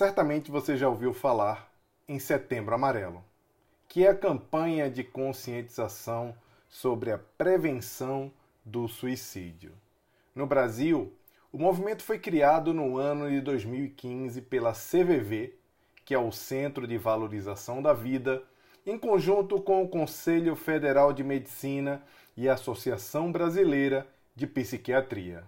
Certamente você já ouviu falar em Setembro Amarelo, que é a campanha de conscientização sobre a prevenção do suicídio. No Brasil, o movimento foi criado no ano de 2015 pela CVV, que é o Centro de Valorização da Vida, em conjunto com o Conselho Federal de Medicina e a Associação Brasileira de Psiquiatria.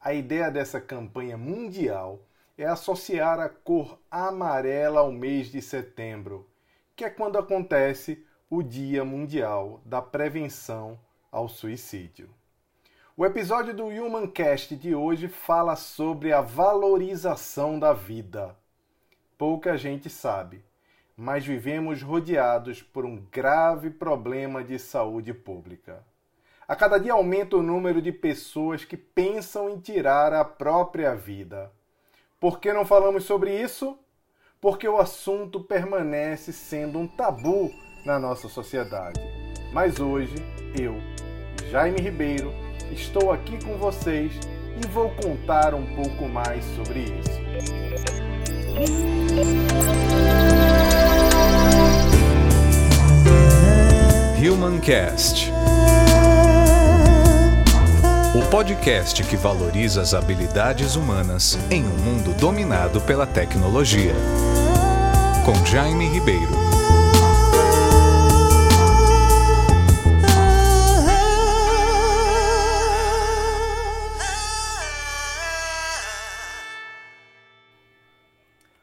A ideia dessa campanha mundial é associar a cor amarela ao mês de setembro, que é quando acontece o Dia Mundial da Prevenção ao Suicídio. O episódio do Human Cast de hoje fala sobre a valorização da vida. Pouca gente sabe, mas vivemos rodeados por um grave problema de saúde pública. A cada dia aumenta o número de pessoas que pensam em tirar a própria vida. Por que não falamos sobre isso? Porque o assunto permanece sendo um tabu na nossa sociedade. Mas hoje, eu, Jaime Ribeiro, estou aqui com vocês e vou contar um pouco mais sobre isso. Humancast podcast que valoriza as habilidades humanas em um mundo dominado pela tecnologia. Com Jaime Ribeiro.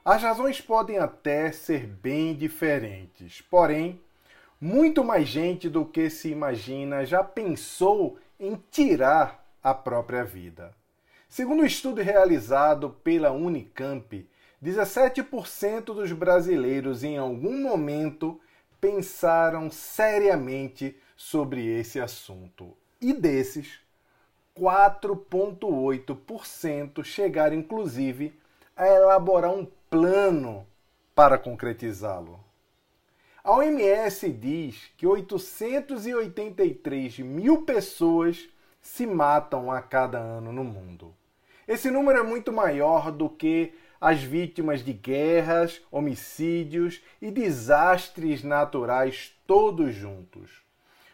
As razões podem até ser bem diferentes, porém, muito mais gente do que se imagina já pensou em tirar a própria vida. Segundo um estudo realizado pela Unicamp, 17% dos brasileiros em algum momento pensaram seriamente sobre esse assunto. E desses, 4,8% chegaram inclusive a elaborar um plano para concretizá-lo. A OMS diz que 883 mil pessoas se matam a cada ano no mundo. Esse número é muito maior do que as vítimas de guerras, homicídios e desastres naturais todos juntos.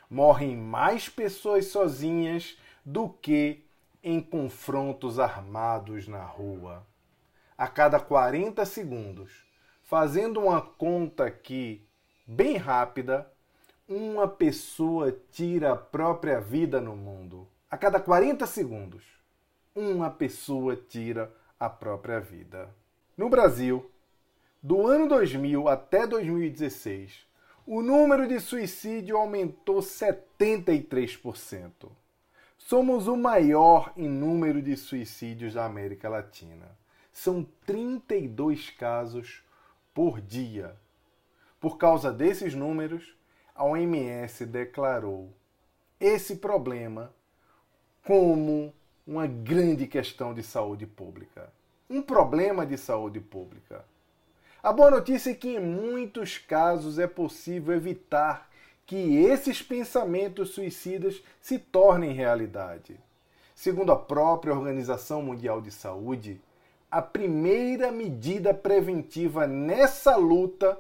Morrem mais pessoas sozinhas do que em confrontos armados na rua. A cada 40 segundos, fazendo uma conta aqui bem rápida, uma pessoa tira a própria vida no mundo. A cada 40 segundos, uma pessoa tira a própria vida. No Brasil, do ano 2000 até 2016, o número de suicídio aumentou 73%. Somos o maior em número de suicídios da América Latina. São 32 casos por dia. Por causa desses números, a OMS declarou esse problema como uma grande questão de saúde pública. Um problema de saúde pública. A boa notícia é que em muitos casos é possível evitar que esses pensamentos suicidas se tornem realidade. Segundo a própria Organização Mundial de Saúde, a primeira medida preventiva nessa luta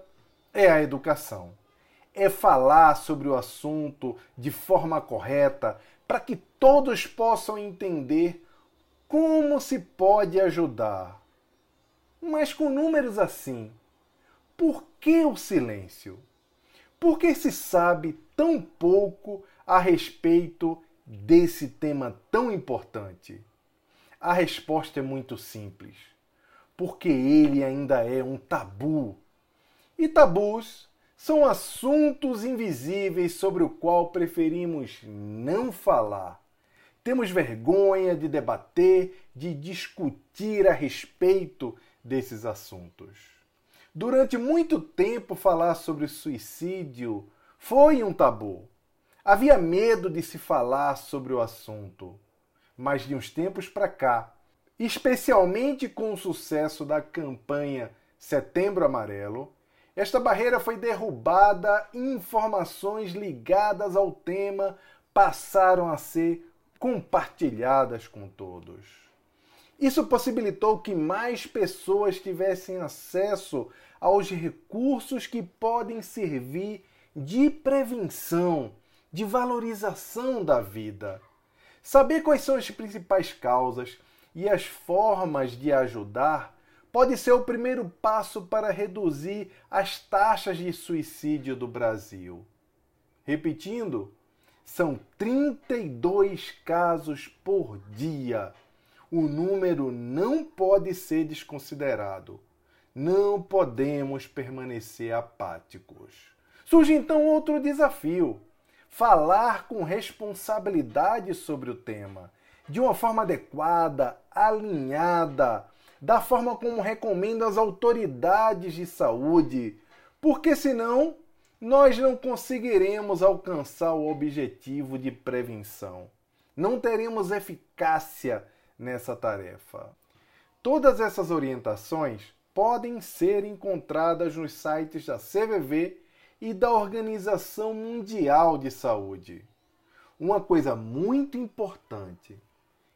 é a educação. É falar sobre o assunto de forma correta para que todos possam entender como se pode ajudar. Mas com números assim, por que o silêncio? Por que se sabe tão pouco a respeito desse tema tão importante? A resposta é muito simples. Porque ele ainda é um tabu e tabus são assuntos invisíveis sobre o qual preferimos não falar. Temos vergonha de debater, de discutir a respeito desses assuntos. Durante muito tempo, falar sobre suicídio foi um tabu. Havia medo de se falar sobre o assunto. Mas de uns tempos para cá, especialmente com o sucesso da campanha Setembro Amarelo, esta barreira foi derrubada informações ligadas ao tema passaram a ser compartilhadas com todos. Isso possibilitou que mais pessoas tivessem acesso aos recursos que podem servir de prevenção, de valorização da vida. Saber quais são as principais causas e as formas de ajudar pode ser o primeiro passo para reduzir as taxas de suicídio do Brasil. Repetindo, são 32 casos por dia. O número não pode ser desconsiderado. Não podemos permanecer apáticos. Surge então outro desafio: falar com responsabilidade sobre o tema, de uma forma adequada, alinhada, da forma como recomendam as autoridades de saúde, porque senão nós não conseguiremos alcançar o objetivo de prevenção. Não teremos eficácia nessa tarefa. Todas essas orientações podem ser encontradas nos sites da CVV e da Organização Mundial de Saúde. Uma coisa muito importante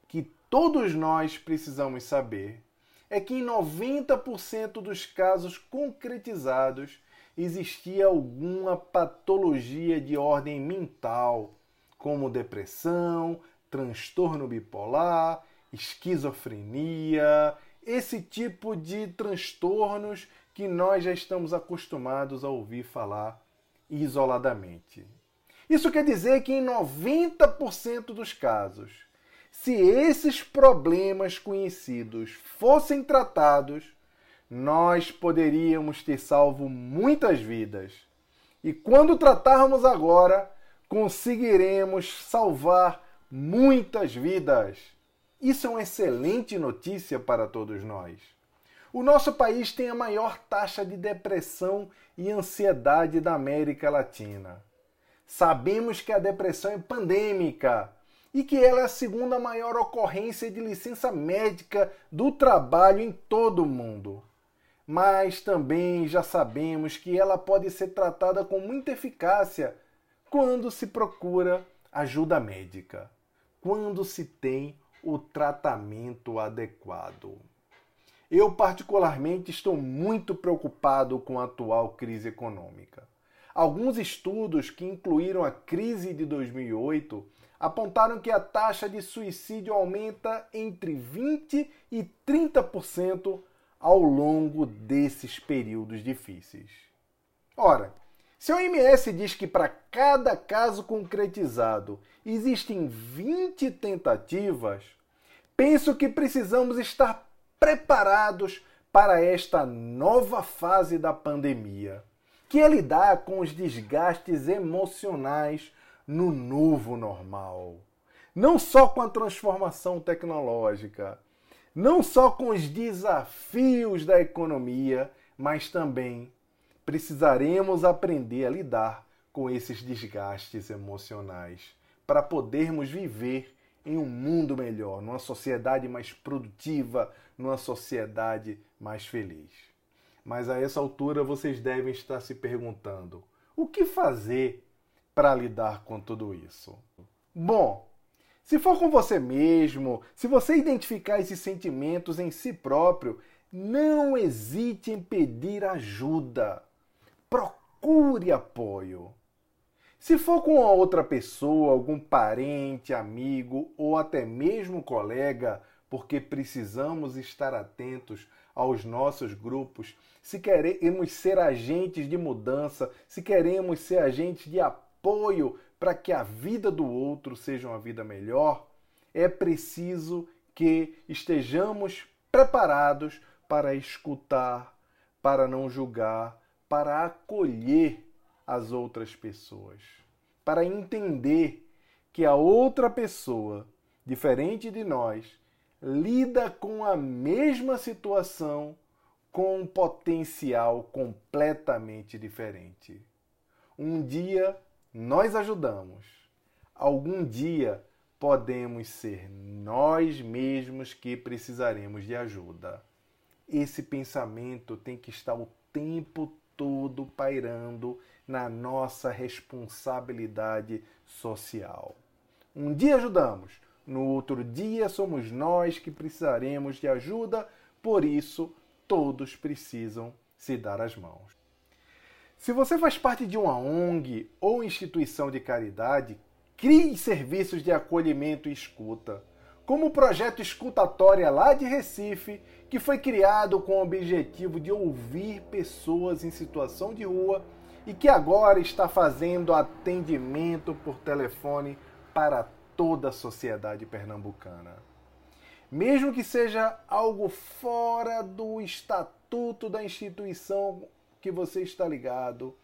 que todos nós precisamos saber é que em 90% dos casos concretizados existia alguma patologia de ordem mental, como depressão, transtorno bipolar, esquizofrenia, esse tipo de transtornos que nós já estamos acostumados a ouvir falar isoladamente. Isso quer dizer que em 90% dos casos, se esses problemas conhecidos fossem tratados, nós poderíamos ter salvo muitas vidas. E quando tratarmos agora, conseguiremos salvar muitas vidas. Isso é uma excelente notícia para todos nós. O nosso país tem a maior taxa de depressão e ansiedade da América Latina. Sabemos que a depressão é pandêmica e que ela é a segunda maior ocorrência de licença médica do trabalho em todo o mundo. Mas também já sabemos que ela pode ser tratada com muita eficácia quando se procura ajuda médica, quando se tem o tratamento adequado. Eu, particularmente, estou muito preocupado com a atual crise econômica. Alguns estudos que incluíram a crise de 2008 apontaram que a taxa de suicídio aumenta entre 20% e 30% ao longo desses períodos difíceis. Ora, se a OMS diz que para cada caso concretizado existem 20 tentativas, penso que precisamos estar preparados para esta nova fase da pandemia, que é lidar com os desgastes emocionais no novo normal. Não só com a transformação tecnológica, não só com os desafios da economia, mas também precisaremos aprender a lidar com esses desgastes emocionais para podermos viver em um mundo melhor, numa sociedade mais produtiva, numa sociedade mais feliz. Mas a essa altura vocês devem estar se perguntando: o que fazer para lidar com tudo isso? Bom, se for com você mesmo, se você identificar esses sentimentos em si próprio, não hesite em pedir ajuda. Procure apoio. Se for com outra pessoa, algum parente, amigo ou até mesmo colega, porque precisamos estar atentos aos nossos grupos, se queremos ser agentes de mudança, se queremos ser agentes de apoio para que a vida do outro seja uma vida melhor, é preciso que estejamos preparados para escutar, para não julgar, para acolher as outras pessoas, para entender que a outra pessoa, diferente de nós, lida com a mesma situação com um potencial completamente diferente. Um dia nós ajudamos, algum dia podemos ser nós mesmos que precisaremos de ajuda. Esse pensamento tem que estar o tempo todo pairando na nossa responsabilidade social. Um dia ajudamos, No outro dia somos nós que precisaremos de ajuda, por isso todos precisam se dar as mãos. Se você faz parte de uma ONG ou instituição de caridade, crie serviços de acolhimento e escuta, como o projeto Escutatória lá de Recife, que foi criado com o objetivo de ouvir pessoas em situação de rua e que agora está fazendo atendimento por telefone para toda a sociedade pernambucana. Mesmo que seja algo fora do estatuto da instituição que você está ligado,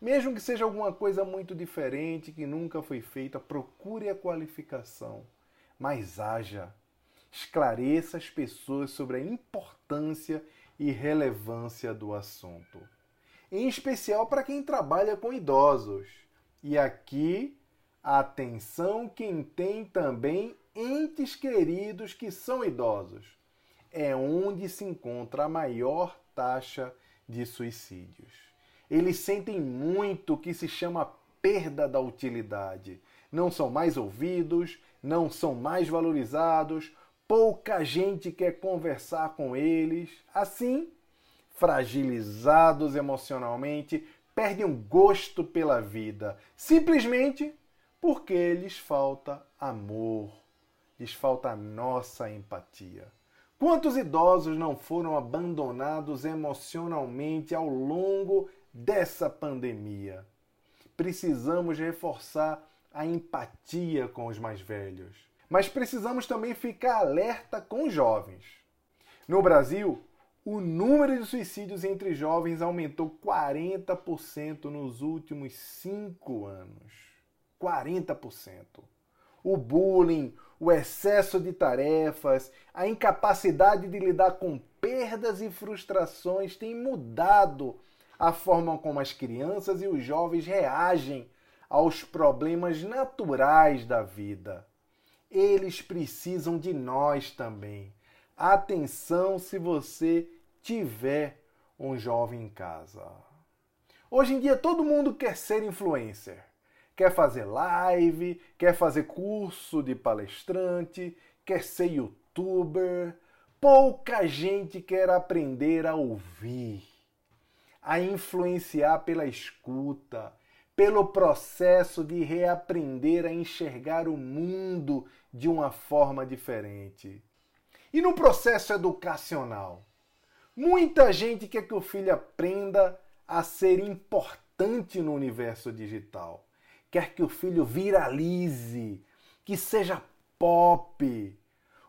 mesmo que seja alguma coisa muito diferente que nunca foi feita, procure a qualificação, mas haja. Esclareça as pessoas sobre a importância e relevância do assunto. Em especial para quem trabalha com idosos. E aqui Atenção quem tem também entes queridos que são idosos. É onde se encontra a maior taxa de suicídios. Eles sentem muito o que se chama perda da utilidade. Não são mais ouvidos, não são mais valorizados, pouca gente quer conversar com eles. Assim, fragilizados emocionalmente, perdem o gosto pela vida, simplesmente porque lhes falta amor, lhes falta a nossa empatia. Quantos idosos não foram abandonados emocionalmente ao longo dessa pandemia? Precisamos reforçar a empatia com os mais velhos, mas precisamos também ficar alerta com os jovens. No Brasil, o número de suicídios entre jovens aumentou 40% nos últimos cinco anos. 40%. O bullying, o excesso de tarefas, a incapacidade de lidar com perdas e frustrações têm mudado a forma como as crianças e os jovens reagem aos problemas naturais da vida. Eles precisam de nós também. Atenção se você tiver um jovem em casa. Hoje em dia todo mundo quer ser influencer quer fazer live, quer fazer curso de palestrante, quer ser youtuber. Pouca gente quer aprender a ouvir, a influenciar pela escuta, pelo processo de reaprender a enxergar o mundo de uma forma diferente. E no processo educacional? Muita gente quer que o filho aprenda a ser importante no universo digital quer que o filho viralize, que seja pop.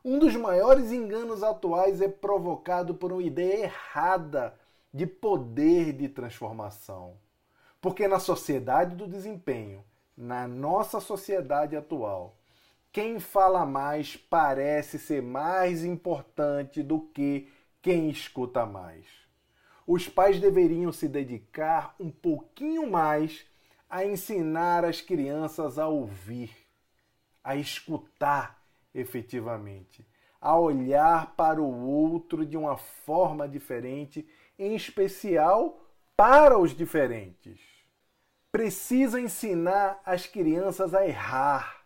Um dos maiores enganos atuais é provocado por uma ideia errada de poder de transformação. Porque na sociedade do desempenho, na nossa sociedade atual, quem fala mais parece ser mais importante do que quem escuta mais. Os pais deveriam se dedicar um pouquinho mais a ensinar as crianças a ouvir, a escutar efetivamente, a olhar para o outro de uma forma diferente, em especial para os diferentes. Precisa ensinar as crianças a errar,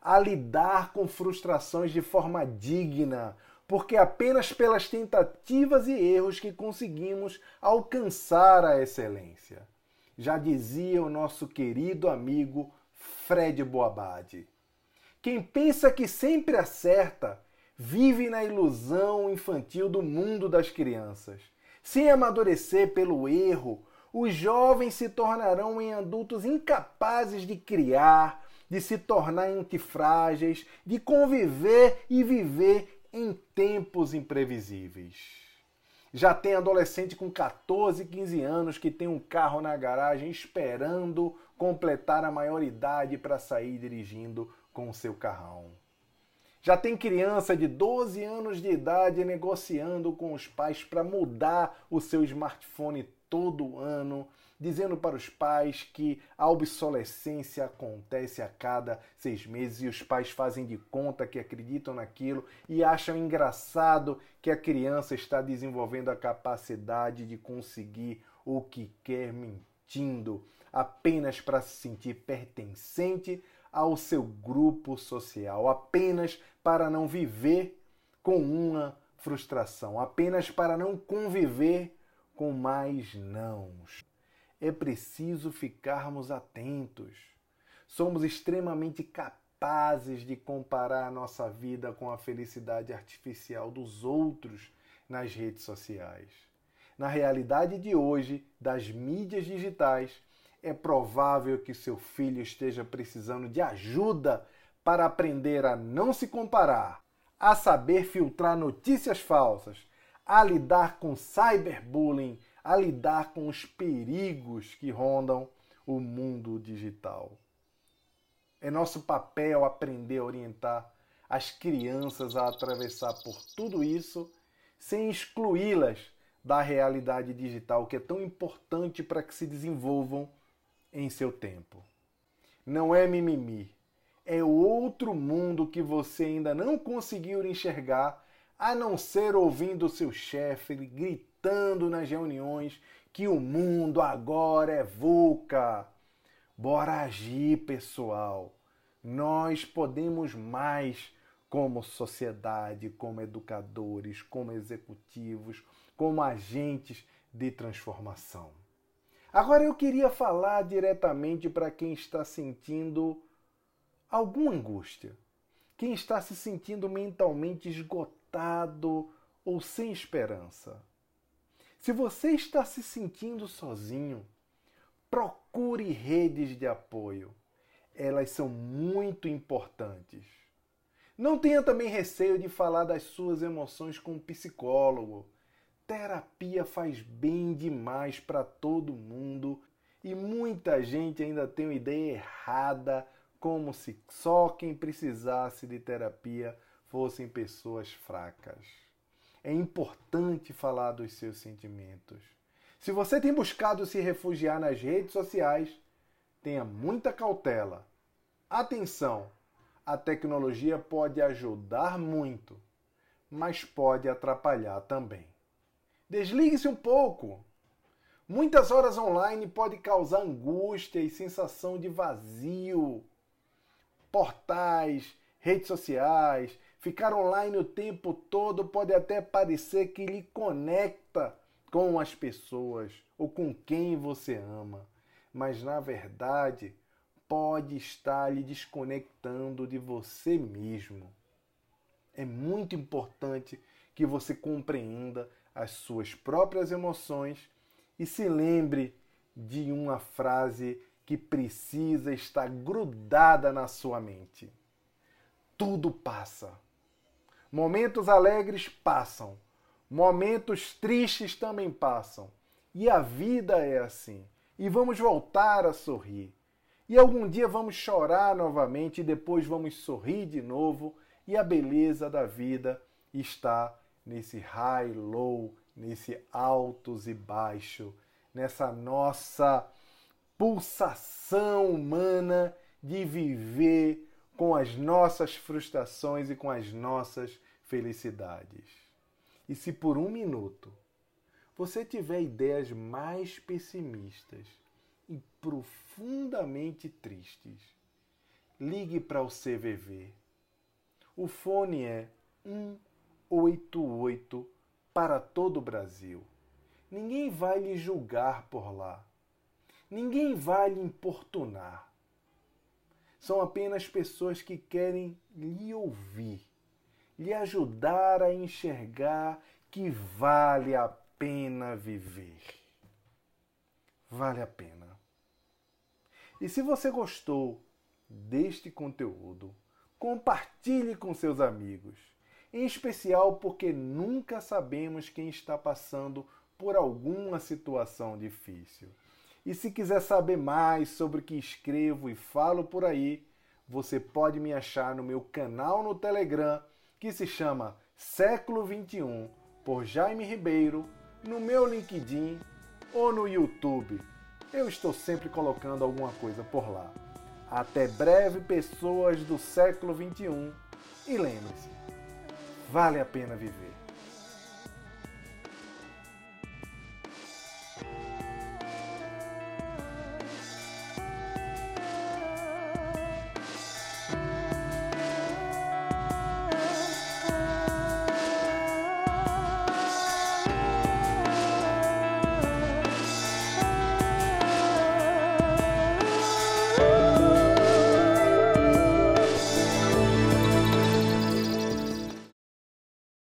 a lidar com frustrações de forma digna, porque apenas pelas tentativas e erros que conseguimos alcançar a excelência já dizia o nosso querido amigo Fred Boabadi. Quem pensa que sempre acerta vive na ilusão infantil do mundo das crianças. Sem amadurecer pelo erro, os jovens se tornarão em adultos incapazes de criar, de se tornar antifrágeis, de conviver e viver em tempos imprevisíveis. Já tem adolescente com 14, 15 anos que tem um carro na garagem esperando completar a maioridade para sair dirigindo com o seu carrão. Já tem criança de 12 anos de idade negociando com os pais para mudar o seu smartphone todo ano dizendo para os pais que a obsolescência acontece a cada seis meses e os pais fazem de conta que acreditam naquilo e acham engraçado que a criança está desenvolvendo a capacidade de conseguir o que quer mentindo, apenas para se sentir pertencente ao seu grupo social, apenas para não viver com uma frustração, apenas para não conviver com mais nãos. É preciso ficarmos atentos. Somos extremamente capazes de comparar a nossa vida com a felicidade artificial dos outros nas redes sociais. Na realidade de hoje, das mídias digitais, é provável que seu filho esteja precisando de ajuda para aprender a não se comparar, a saber filtrar notícias falsas, a lidar com cyberbullying, a lidar com os perigos que rondam o mundo digital. É nosso papel aprender a orientar as crianças a atravessar por tudo isso sem excluí-las da realidade digital que é tão importante para que se desenvolvam em seu tempo. Não é mimimi, é outro mundo que você ainda não conseguiu enxergar, a não ser ouvindo seu chefe gritando nas reuniões que o mundo agora é VUCA. Bora agir, pessoal. Nós podemos mais como sociedade, como educadores, como executivos, como agentes de transformação. Agora eu queria falar diretamente para quem está sentindo alguma angústia, quem está se sentindo mentalmente esgotado ou sem esperança. Se você está se sentindo sozinho, procure redes de apoio. Elas são muito importantes. Não tenha também receio de falar das suas emoções com um psicólogo terapia faz bem demais para todo mundo e muita gente ainda tem uma ideia errada, como se só quem precisasse de terapia fossem pessoas fracas. É importante falar dos seus sentimentos. Se você tem buscado se refugiar nas redes sociais, tenha muita cautela. Atenção! A tecnologia pode ajudar muito, mas pode atrapalhar também. Desligue-se um pouco. Muitas horas online pode causar angústia e sensação de vazio. Portais, redes sociais, ficar online o tempo todo pode até parecer que lhe conecta com as pessoas ou com quem você ama, mas na verdade pode estar lhe desconectando de você mesmo. É muito importante que você compreenda as suas próprias emoções e se lembre de uma frase que precisa estar grudada na sua mente. Tudo passa. Momentos alegres passam, momentos tristes também passam. E a vida é assim. E vamos voltar a sorrir. E algum dia vamos chorar novamente e depois vamos sorrir de novo. E a beleza da vida está nesse high, low, nesse altos e baixo, nessa nossa pulsação humana de viver com as nossas frustrações e com as nossas felicidades. E se por um minuto você tiver ideias mais pessimistas e profundamente tristes, ligue para o CVV. O fone é 188 para todo o Brasil. Ninguém vai lhe julgar por lá. Ninguém vai lhe importunar. São apenas pessoas que querem lhe ouvir, lhe ajudar a enxergar que vale a pena viver. Vale a pena. E se você gostou deste conteúdo, compartilhe com seus amigos em especial porque nunca sabemos quem está passando por alguma situação difícil. E se quiser saber mais sobre o que escrevo e falo por aí, você pode me achar no meu canal no Telegram, que se chama Século 21, por Jaime Ribeiro, no meu LinkedIn ou no YouTube. Eu estou sempre colocando alguma coisa por lá. Até breve, pessoas do século 21, e lembre-se, vale a pena viver.